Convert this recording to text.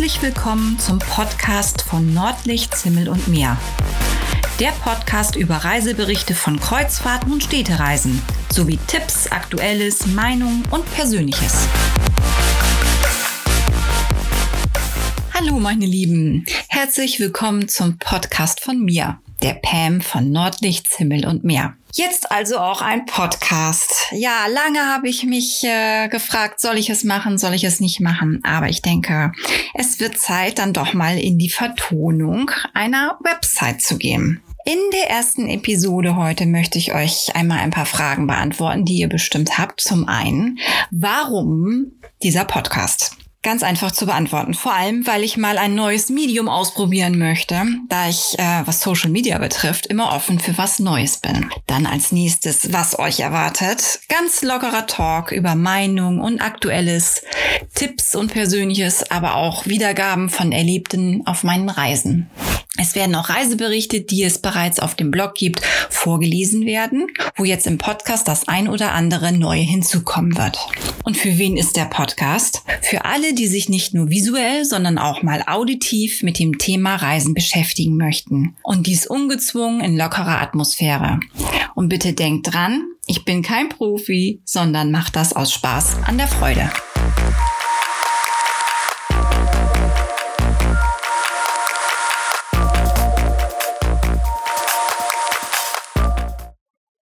Herzlich willkommen zum Podcast von Nordlicht, Zimmel und Meer. Der Podcast über Reiseberichte von Kreuzfahrten und Städtereisen sowie Tipps, Aktuelles, Meinungen und Persönliches. Hallo meine Lieben, herzlich willkommen zum Podcast von mir, der Pam von Nordlicht, Himmel und Meer. Jetzt also auch ein Podcast. Ja, lange habe ich mich äh, gefragt, soll ich es machen, soll ich es nicht machen? Aber ich denke, es wird Zeit, dann doch mal in die Vertonung einer Website zu gehen. In der ersten Episode heute möchte ich euch einmal ein paar Fragen beantworten, die ihr bestimmt habt. Zum einen, warum dieser Podcast? Ganz einfach zu beantworten. Vor allem, weil ich mal ein neues Medium ausprobieren möchte, da ich, äh, was Social Media betrifft, immer offen für was Neues bin. Dann als nächstes, was euch erwartet. Ganz lockerer Talk über Meinung und Aktuelles, Tipps und Persönliches, aber auch Wiedergaben von Erlebten auf meinen Reisen. Es werden auch Reiseberichte, die es bereits auf dem Blog gibt, vorgelesen werden, wo jetzt im Podcast das ein oder andere Neue hinzukommen wird. Und für wen ist der Podcast? Für alle, die sich nicht nur visuell, sondern auch mal auditiv mit dem Thema Reisen beschäftigen möchten. Und dies ungezwungen in lockerer Atmosphäre. Und bitte denkt dran, ich bin kein Profi, sondern mache das aus Spaß an der Freude.